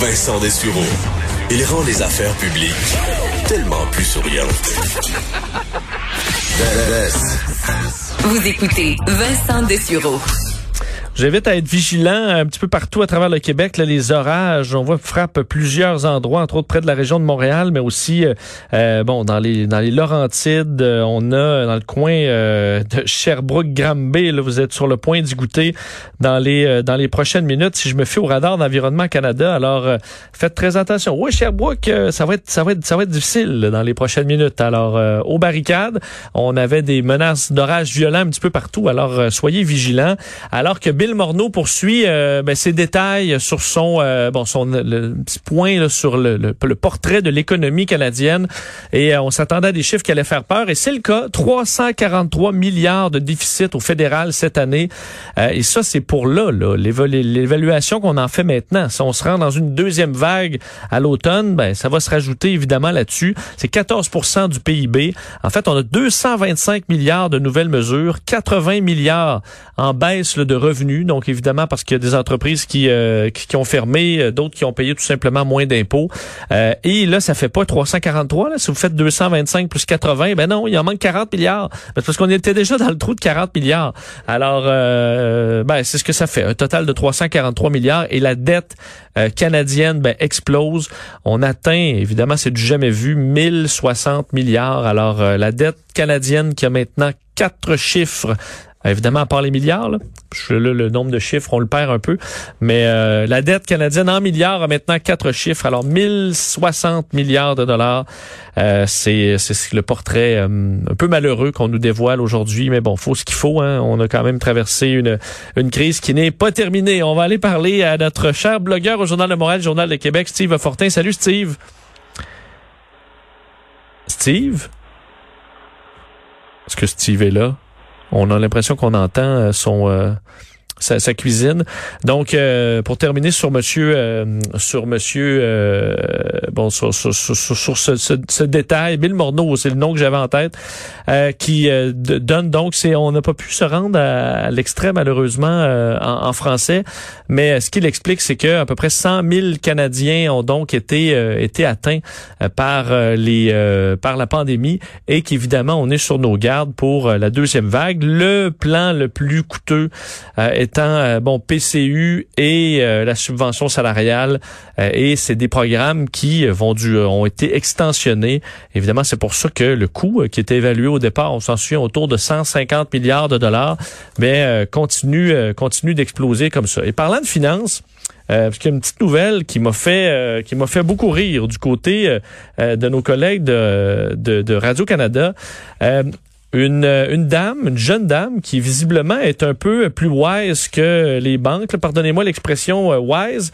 Vincent Dessureau. Il rend les affaires publiques tellement plus souriantes. Vous écoutez Vincent Dessureau. J'invite à être vigilant un petit peu partout à travers le Québec. Là, les orages, on voit frappent plusieurs endroits, entre autres près de la région de Montréal, mais aussi euh, euh bon dans les dans les Laurentides. Euh, on a dans le coin euh, de Sherbrooke-Granby. Là, vous êtes sur le point d'y goûter dans les dans les prochaines minutes. Si je me fie au radar d'environnement Canada, alors faites très attention. Oui, Sherbrooke, ça va être ça va être ça va être difficile dans les prochaines minutes. Alors aux barricades, on avait des menaces d'orage violents un petit peu partout. Alors soyez vigilants. Alors que Morneau poursuit euh, ben, ses détails sur son euh, bon son le, petit point sur le, le, portrait de l'économie canadienne. Et euh, on s'attendait à des chiffres qui allaient faire peur. Et c'est le cas. 343 milliards de déficit au fédéral cette année. Et ça c'est pour là, là l'évaluation qu'on en fait maintenant. Si on se rend dans une deuxième vague à l'automne ben ça va se rajouter évidemment là-dessus. C'est 14% du PIB en fait on a 225 milliards de nouvelles mesures 80 milliards en baisse de revenus donc, évidemment, parce qu'il y a des entreprises qui, euh, qui, ont fermé, euh, d'autres qui ont payé tout simplement moins d'impôts. Euh, et là, ça fait pas 343. Là. Si vous faites 225 plus 80, ben non, il en manque 40 milliards. Parce qu'on était déjà dans le trou de 40 milliards. Alors, ben, c'est ce que ça fait. Un total de 343 milliards. Et la dette canadienne ben, explose. On atteint, évidemment, c'est du jamais vu, 1060 milliards. Alors, la dette canadienne qui a maintenant quatre chiffres Évidemment, à part les milliards, là, le nombre de chiffres, on le perd un peu. Mais euh, la dette canadienne en milliards a maintenant quatre chiffres. Alors, 1060 milliards de dollars. Euh, c'est le portrait euh, un peu malheureux qu'on nous dévoile aujourd'hui. Mais bon, faut ce qu'il faut. Hein. On a quand même traversé une, une crise qui n'est pas terminée. On va aller parler à notre cher blogueur au Journal de Montréal, Journal de Québec, Steve Fortin. Salut, Steve. Steve? Est-ce que Steve est là? On a l'impression qu'on entend euh, son euh, sa, cuisine. Donc, euh, pour terminer sur Monsieur, euh, sur Monsieur, euh, bon, sur, sur, sur, ce, ce, détail, Bill Morneau, c'est le nom que j'avais en tête, qui donne donc, c'est, on n'a pas pu se rendre à, l'extrême malheureusement en, en, français, mais ce qu'il explique, c'est que à peu près 100 000 Canadiens ont donc été été atteints par les par la pandémie et qu'évidemment on est sur nos gardes pour la deuxième vague. Le plan le plus coûteux est étant euh, bon PCU et euh, la subvention salariale euh, et c'est des programmes qui vont du ont été extensionnés. Évidemment, c'est pour ça que le coût qui était évalué au départ, on s'en souvient autour de 150 milliards de dollars, mais continue continue d'exploser comme ça. Et parlant de finances, parce qu'il y a une petite nouvelle qui m'a fait qui m'a fait beaucoup rire du côté de nos collègues de, de, de Radio Canada une, une dame, une jeune dame qui visiblement est un peu plus wise que les banques, pardonnez-moi l'expression euh, wise,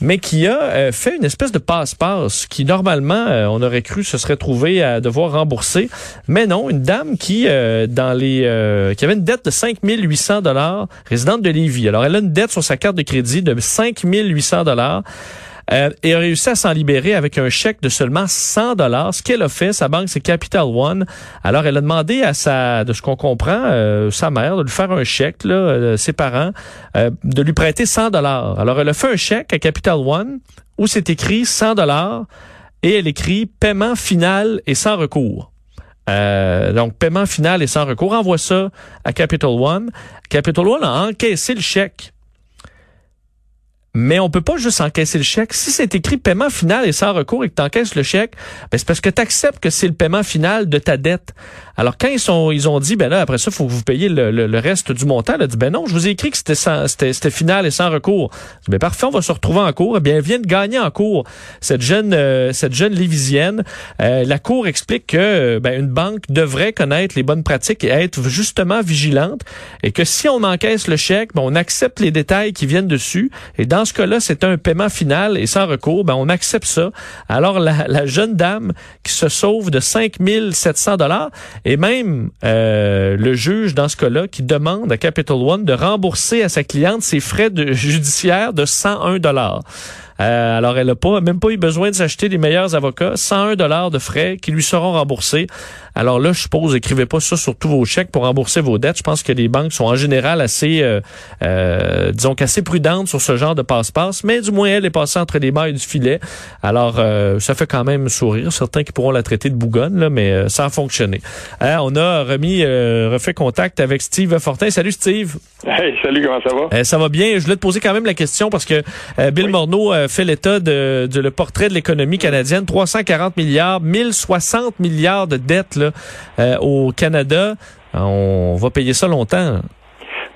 mais qui a euh, fait une espèce de passe-passe qui normalement euh, on aurait cru se serait trouvé à devoir rembourser, mais non, une dame qui dans les qui avait une dette de 5800 dollars, résidente de Lévis. Alors elle a une dette sur sa carte de crédit de 5800 dollars. Euh, et a réussi à s'en libérer avec un chèque de seulement 100 dollars. Ce qu'elle a fait, sa banque, c'est Capital One. Alors, elle a demandé à sa, de ce qu'on comprend, euh, sa mère, de lui faire un chèque, là, euh, ses parents, de lui prêter 100 dollars. Alors, elle a fait un chèque à Capital One où c'est écrit 100 dollars et elle écrit paiement final et sans recours. donc, paiement final et sans recours. Envoie ça à Capital One. Capital One a encaissé le chèque mais on peut pas juste encaisser le chèque. Si c'est écrit paiement final et sans recours et que tu encaisses le chèque, ben c'est parce que tu acceptes que c'est le paiement final de ta dette. Alors quand ils sont ils ont dit ben là après ça faut que vous payiez le, le, reste du montant, elle a dit ben non, je vous ai écrit que c'était c'était final et sans recours. Ben parfait, on va se retrouver en cours. Eh bien, elle vient de gagner en cours cette jeune euh, cette jeune lévisienne. Euh, la cour explique que ben, une banque devrait connaître les bonnes pratiques et être justement vigilante et que si on encaisse le chèque, ben, on accepte les détails qui viennent dessus et ce cas-là, c'est un paiement final et sans recours, ben on accepte ça. Alors la, jeune dame qui se sauve de 5700 dollars et même euh, le juge, dans ce cas-là, qui demande à Capital One de rembourser à sa cliente ses frais de, judiciaires de 101 dollars. Euh, alors, elle n'a pas, même pas eu besoin de s'acheter les meilleurs avocats. 101 dollars de frais qui lui seront remboursés. Alors là, je suppose, écrivez pas ça sur tous vos chèques pour rembourser vos dettes. Je pense que les banques sont en général assez, euh, euh, disons qu'assez prudentes sur ce genre de passe-passe. Mais du moins, elle est passée entre les mailles du filet. Alors, ça fait quand même sourire. Certains qui pourront la traiter de bougonne, là, mais ça a fonctionné. on a remis, refait contact avec Steve Fortin. Salut Steve. Hey, salut, comment ça va? ça va bien. Je voulais te poser quand même la question parce que Bill Morneau fait l'état de, de, le portrait de l'économie canadienne. 340 milliards, 1060 milliards de dettes là, euh, au Canada. On va payer ça longtemps.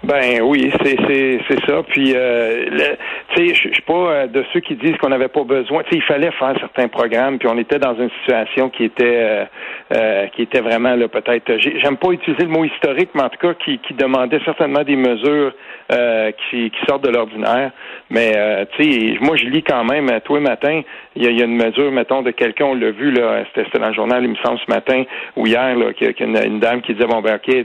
Ben oui, c'est c'est c'est ça. Puis euh, tu sais, je suis pas euh, de ceux qui disent qu'on n'avait pas besoin. Tu sais, il fallait faire certains programmes, puis on était dans une situation qui était euh, euh qui était vraiment là peut-être. J'aime pas utiliser le mot historique, mais en tout cas qui qui demandait certainement des mesures euh, qui qui sortent de l'ordinaire. Mais tu sais, moi je lis quand même tous les matins. Il y a, y a, une mesure, mettons, de quelqu'un, on l'a vu là, c'était dans le journal, il me semble ce matin ou hier, là, qu'il y a une, une, dame qui disait bon ben ok,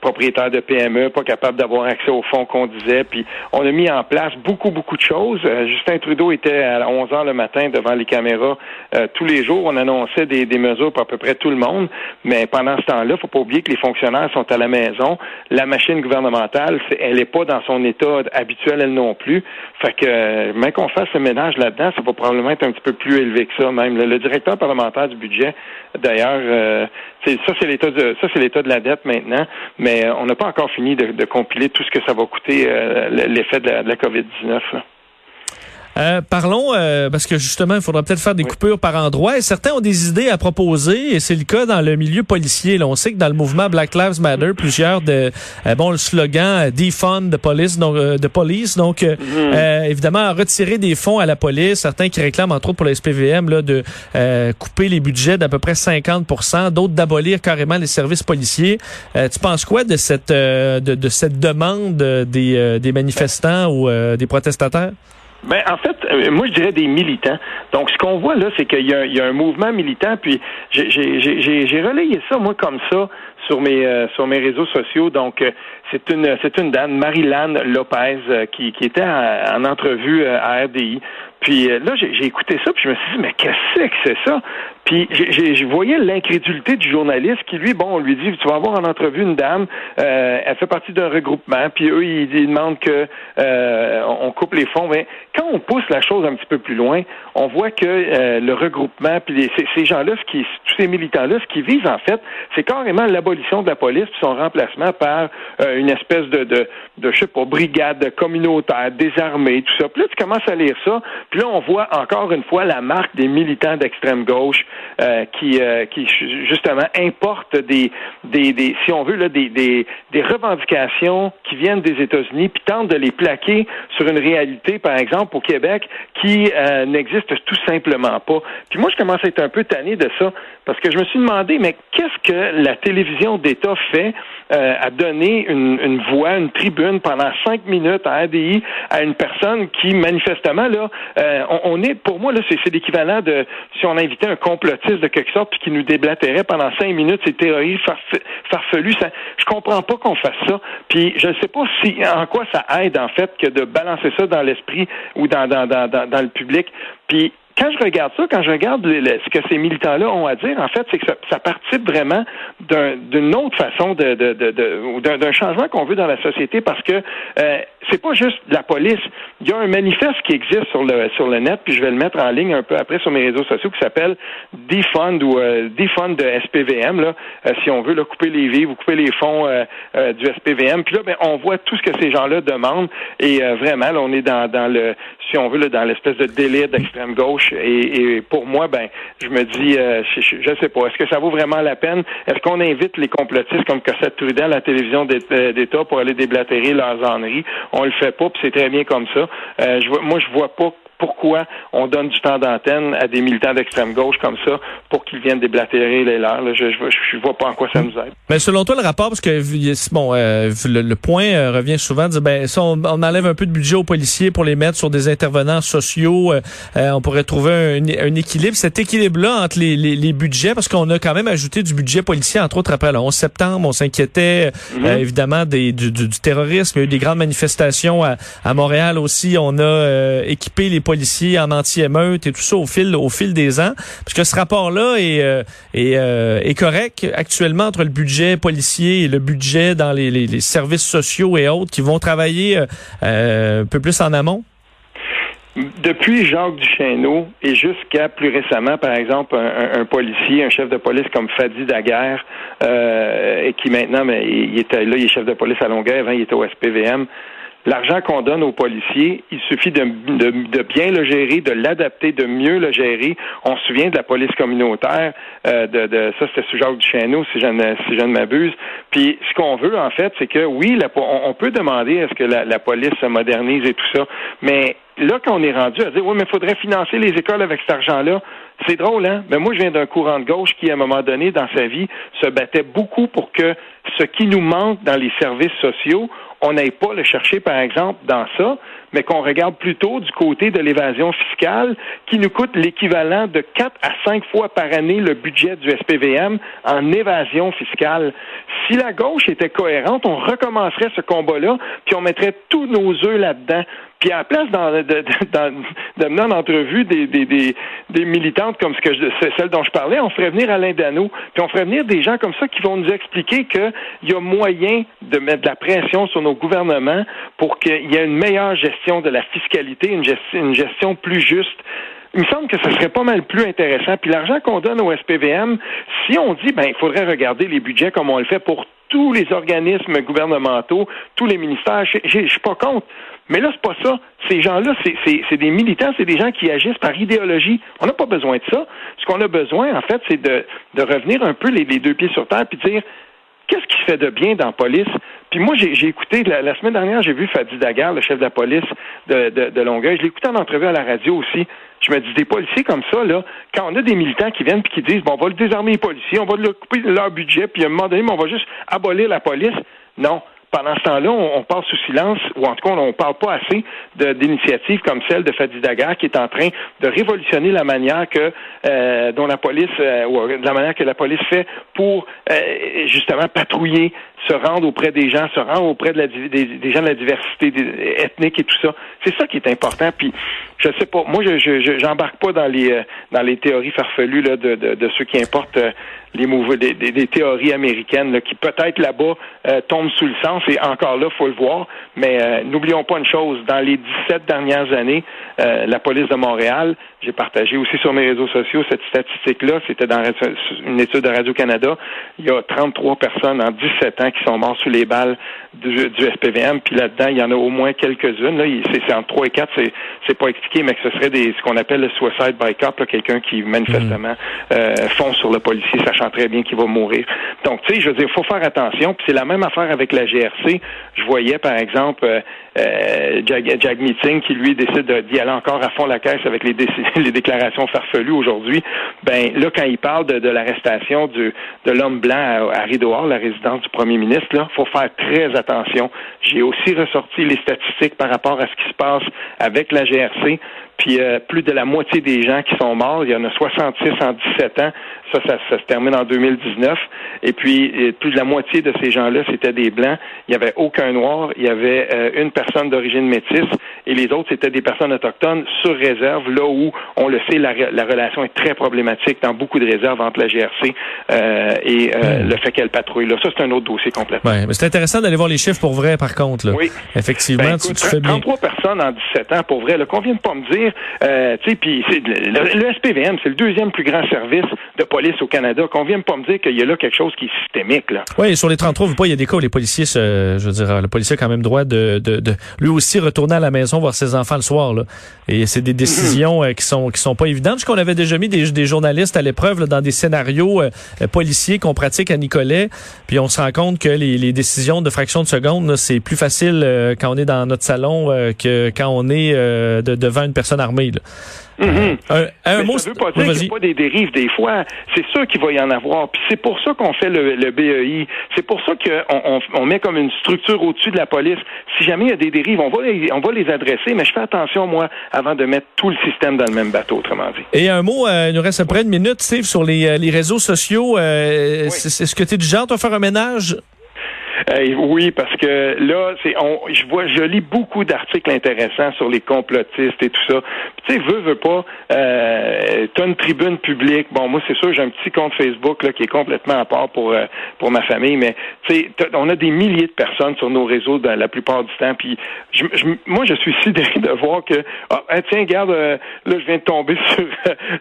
propriétaire de PME, pas capable d'avoir avoir accès au fonds qu'on disait. Puis on a mis en place beaucoup, beaucoup de choses. Euh, Justin Trudeau était à 11 heures le matin devant les caméras euh, tous les jours. On annonçait des, mesures pour à peu près tout le monde. Mais pendant ce temps-là, faut pas oublier que les fonctionnaires sont à la maison. La machine gouvernementale, elle n'est pas dans son état habituel, elle non plus. Fait que, euh, même qu'on fasse le ménage là-dedans, ça va probablement être un petit peu plus élevé que ça même. Le, directeur parlementaire du budget, d'ailleurs, ça c'est l'état de ça c'est l'état de la dette maintenant, mais on n'a pas encore fini de, de compiler tout ce que ça va coûter euh, l'effet de la, la COVID-19. Euh, parlons, euh, parce que justement, il faudra peut-être faire des coupures par endroit. Et certains ont des idées à proposer, et c'est le cas dans le milieu policier. Là, on sait que dans le mouvement Black Lives Matter, plusieurs de euh, bon le slogan defund the police, donc de police, donc mhm. évidemment retirer des fonds à la police. Certains qui réclament entre autres pour la SPVM là de couper les budgets d'à peu près 50% d'autres d'abolir carrément les services policiers. tu penses quoi de cette de, de cette demande des, des manifestants ou des protestataires? Ben, en fait, euh, moi, je dirais des militants. Donc, ce qu'on voit là, c'est qu'il y, y, a un mouvement militant, puis j'ai relayé ça, moi, comme ça, sur mes euh, sur mes réseaux sociaux. Donc, euh, c'est une c'est une dame, Marilyn Lopez, qui, qui était en, entrevue à RDI. Puis là, j'ai écouté ça, puis je me suis dit, mais qu'est-ce que c'est ça? Puis je voyais l'incrédulité du journaliste qui, lui, bon, on lui dit, tu vas avoir en entrevue une dame, euh, elle fait partie d'un regroupement, puis eux, ils, demandent que euh, on coupe les fonds. Mais quand on pousse la chose un petit peu plus loin, on voit que euh, le regroupement, puis ces, gens-là, qui, tous ces militants-là, ce qu'ils visent, en fait, c'est carrément l'abolition de la police, puis son remplacement par une espèce de, de, de, je sais pas, brigade communautaire, désarmée, tout ça. Puis là, tu commences à lire ça, puis là, on voit encore une fois la marque des militants d'extrême gauche euh, qui, euh, qui justement importe des, des, des, si on veut, là, des, des, des revendications qui viennent des États-Unis, puis tentent de les plaquer sur une réalité, par exemple, au Québec, qui euh, n'existe tout simplement pas. Puis moi, je commence à être un peu tanné de ça, parce que je me suis demandé, mais qu'est-ce que la télévision d'État fait à donner une, une voix, une tribune pendant cinq minutes à ADI à une personne qui, manifestement, là, on, on, est, pour moi, là, c'est l'équivalent de si on invitait un complotiste de quelque sorte puis qui nous déblatérait pendant cinq minutes ces théories farfelues. Ça, je comprends pas qu'on fasse ça. Puis je ne sais pas si en quoi ça aide en fait que de balancer ça dans l'esprit ou dans, dans, dans, dans, le public. Puis quand je regarde ça, quand je regarde ce que ces militants-là ont à dire, en fait, c'est que ça, participe vraiment d'une autre façon de, d'un changement qu'on veut dans la société parce que euh, c'est pas juste la police. Il y a un manifeste qui existe sur le sur le net, puis je vais le mettre en ligne un peu après sur mes réseaux sociaux, qui s'appelle Defund ou euh, Defund de SPVM. Là, euh, si on veut là, couper les vies ou couper les fonds du SPVM. Puis là, ben, on voit tout ce que ces gens-là demandent. Et vraiment, là, on est dans, dans le, si on veut, là, dans l'espèce de délai d'extrême gauche. Et, et, pour moi, ben, je me dis, je, je, sais pas, est-ce que ça vaut vraiment la peine? Est-ce qu'on invite les complotistes comme Cossette Trudel à la télévision d'État pour aller déblatérer leurs âneries on le fait pas, puis c'est très bien comme ça. Euh, je, moi, je vois pas pourquoi on donne du temps d'antenne à des militants d'extrême gauche comme ça pour qu'ils viennent déblatérer les leurs. Je, je, vois pas en quoi ça nous aide. Mais selon toi, le rapport, parce que bon, euh, le, point euh, revient souvent, dire, ben, si on, enlève un peu de budget aux policiers pour les mettre sur des intervenants sociaux, on pourrait trouver un, équilibre. Cet équilibre-là entre les, les, budgets, parce qu'on a quand même ajouté du budget policier, entre autres après le 11 septembre, on s'inquiétait mm-hmm. évidemment des, du, du, terrorisme, il y a eu des grandes manifestations à, à Montréal aussi. On a équipé les policiers en anti-émeute et tout ça au fil au fil des ans. Parce que ce rapport-là est, euh, euh, est, correct actuellement entre le budget policier et le budget dans les, services sociaux et autres qui vont travailler un peu plus en amont? Depuis Jacques Duchesneau et jusqu'à plus récemment, par exemple, un, policier, un chef de police comme Fadi Daguerre, euh, et qui maintenant, mais il était là, il est chef de police à Longueuil, avant il était au SPVM. L'argent qu'on donne aux policiers, il suffit de, de, de bien le gérer, de l'adapter, de mieux le gérer. On se souvient de la police communautaire, euh, de, de, ça c'était sous Jacques Duchesneau, si je ne, si je ne m'abuse. Puis ce qu'on veut, en fait, c'est que oui, la, on, peut demander à ce que la, la police se modernise et tout ça, mais là, quand on est rendu à dire, oui, mais il faudrait financer les écoles avec cet argent-là, c'est drôle, hein? Mais moi, je viens d'un courant de gauche qui, à un moment donné, dans sa vie, se battait beaucoup pour que ce qui nous manque dans les services sociaux, on n'aille pas le chercher, par exemple, dans ça, mais qu'on regarde plutôt du côté de l'évasion fiscale qui nous coûte l'équivalent de 4 à 5 fois par année le budget du SPVM en évasion fiscale. Si la gauche était cohérente, on recommencerait ce combat-là, puis on mettrait tous nos œufs là-dedans. Puis à la place de, de, de, mener en entrevue des, des, des, des, militantes comme ce que je, celle dont je parlais, on ferait venir Alain Dano, puis on ferait venir des gens comme ça qui vont nous expliquer qu'il y a moyen de mettre de la pression sur nos gouvernements pour qu'il y ait une meilleure gestion de la fiscalité, une gestion, plus juste il me semble que ce serait pas mal plus intéressant. Puis l'argent qu'on donne au SPVM, si on dit, ben, il faudrait regarder les budgets comme on le fait pour tous les organismes gouvernementaux, tous les ministères, je suis pas contre. Mais là, c'est pas ça. Ces gens-là, c'est des militants, c'est des gens qui agissent par idéologie. On n'a pas besoin de ça. Ce qu'on a besoin, en fait, c'est de, de revenir un peu les, les deux pieds sur terre puis dire qu'est-ce qui se fait de bien dans la police? Puis moi, j'ai écouté, la, semaine dernière, j'ai vu Fadi Daguerre, le chef de la police de, de, de Longueuil. Je l'ai écouté en entrevue à la radio aussi. Je me dis, des policiers comme ça, là, quand on a des militants qui viennent et qui disent, bon, on va le désarmer les policiers, on va leur couper leur budget, puis à un moment donné, on va juste abolir la police. Non pendant ce temps-là, on, passe sous silence, ou en tout cas, on ne parle pas assez d'initiatives comme celle de Fadi Daguerre qui est en train de révolutionner la manière que euh, dont la police, euh, ou la manière que la police fait pour euh, justement patrouiller, se rendre auprès des gens, se rendre auprès de la, des, gens de la diversité ethnique et tout ça. C'est ça qui est important. Puis, je sais pas, moi, je j'embarque pas dans les dans les théories farfelues de, de, ceux qui importent les mouvements, des, théories américaines qui peut-être là-bas euh, tombent sous le sens et encore là, faut le voir. Mais euh, n'oublions pas une chose, dans les 17 dernières années, euh, la police de Montréal, j'ai partagé aussi sur mes réseaux sociaux cette statistique-là, c'était dans une étude de Radio-Canada, il y a 33 personnes en 17 ans qui sont mortes sous les balles du, du SPVM, puis là-dedans, il y en a au moins quelques-unes. Là, c'est entre 3 et 4, c'est, c'est pas expliqué, mais que ce serait des, ce qu'on appelle le suicide by cop, quelqu'un qui manifestement euh, fonce sur le policier, sachant très bien qu'il va mourir. Donc, tu sais, je veux dire, il faut faire attention, puis c'est la même affaire avec la GRC. Je voyais, par exemple, euh, euh, Jack, Meeting qui lui décide d'y aller encore à fond la caisse avec les, les déclarations farfelues aujourd'hui. Ben là, quand il parle de, l'arrestation de l'homme blanc à, à Rideau la résidence du premier ministre, là, faut faire très attention. J'ai aussi ressorti les statistiques par rapport à ce qui se passe avec la GRC. Puis euh, plus de la moitié des gens qui sont morts, il y en a 66 en 17 ans. Ça, ça, se termine en 2019. Et puis euh, plus de la moitié de ces gens-là, c'était des blancs. Il n'y avait aucun noir. Il y avait euh, une personne d'origine métisse. Et les autres, c'était des personnes autochtones sur réserve, là où, on le sait, la, relation est très problématique dans beaucoup de réserves entre la GRC et hmm. le fait qu'elle patrouille. Là, ça, c'est un autre dossier complètement. Ouais, mais c'est intéressant d'aller voir les chiffres pour vrai, par contre. Là. Oui. Effectivement, ben, tu, fais bien. 33 personnes en 17 ans, pour vrai. Là, qu'on vienne pas me dire euh, puis le, SPVM, c'est le deuxième plus grand service de police au Canada. Qu'on vienne pas me dire qu'il y a là quelque chose qui est systémique. Là. Oui, sur les 33, vous il y a des cas où les policiers, je veux dire, le policier a quand même droit de, de, lui aussi retourner à la maison voir ses enfants le soir. Là. Et c'est des décisions euh, qui sont qui sont pas évidentes. Qu'on avait déjà mis des, journalistes à l'épreuve dans des scénarios euh, policiers qu'on pratique à Nicolet. Puis on se rend compte que les, les décisions de fraction de seconde, c'est plus facile quand on est dans notre salon que quand on est devant une personne armée. Mm-hmm. Un, mot, ça veut pas dire qu'il n'y a pas des dérives des fois. C'est sûr qu'il va y en avoir. Puis c'est pour ça qu'on fait le, le BEI. C'est pour ça qu'on on, met comme une structure au-dessus de la police. Si jamais il y a des dérives, on va, les, on va les adresser, mais je fais attention, moi, avant de mettre tout le système dans le même bateau, autrement dit. Et un mot, euh, il nous reste à près une minute, Steve, sur les, euh, les réseaux sociaux. Euh, Est-ce que tu es du genre, à faire un ménage? Oui, parce que là, c'est, on, je vois, je lis beaucoup d'articles intéressants sur les complotistes et tout ça. tu sais, veux, veux pas, euh, t'as une tribune publique. Bon, moi, c'est sûr, j'ai un petit compte Facebook là qui est complètement à part pour euh, pour ma famille, mais tu sais, on a des milliers de personnes sur nos réseaux dans la plupart du temps. Puis, je, moi, je suis sidéré de voir que, ah, tiens, regarde, euh, là, je viens de tomber sur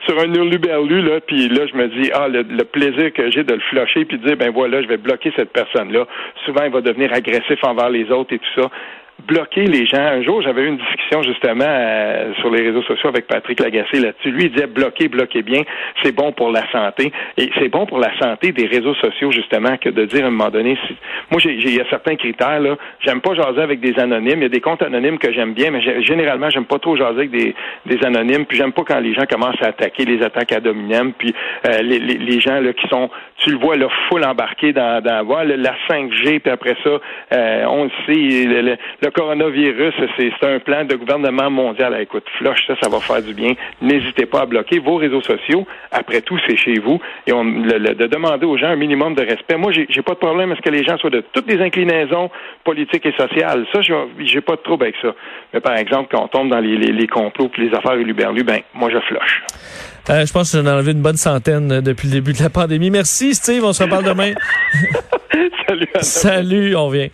sur un hurluberlu là, puis là, je me dis, ah, le, plaisir que j'ai de le flusher puis de dire, ben voilà, je vais bloquer cette personne-là. Souvent, il va devenir agressif envers les autres et tout ça bloquer les gens. Un jour, j'avais eu une discussion justement euh, sur les réseaux sociaux avec Patrick Lagacé là-dessus. Lui, il disait bloquer, bloquer bien, c'est bon pour la santé. Et c'est bon pour la santé des réseaux sociaux, justement, que de dire à un moment donné, si... moi, il y a certains critères, là. J'aime pas jaser avec des anonymes. Il y a des comptes anonymes que j'aime bien, mais généralement, j'aime pas trop jaser avec des, anonymes. Puis j'aime pas quand les gens commencent à attaquer les attaques à dominem. Puis euh, les, les, gens là, qui sont, tu le vois, là, full embarqué dans, dans voilà, la 5G, puis après ça, euh, on le sait, le le coronavirus, c'est un plan de gouvernement mondial. écoute, flush ça, ça va faire du bien. N'hésitez pas à bloquer vos réseaux sociaux. Après tout, c'est chez vous. Et on, de demander aux gens un minimum de respect. Moi, j'ai pas de problème à ce que les gens soient de toutes les inclinaisons politiques et sociales. Ça, j'ai pas de trouble avec ça. Mais par exemple, quand on tombe dans les, les, complots et les affaires uluberlues, ben, moi, je flush. Euh, je pense que j'en ai enlevé une bonne centaine euh, depuis le début de la pandémie. Merci, Steve. On se reparle demain. Salut. Salut, on vient.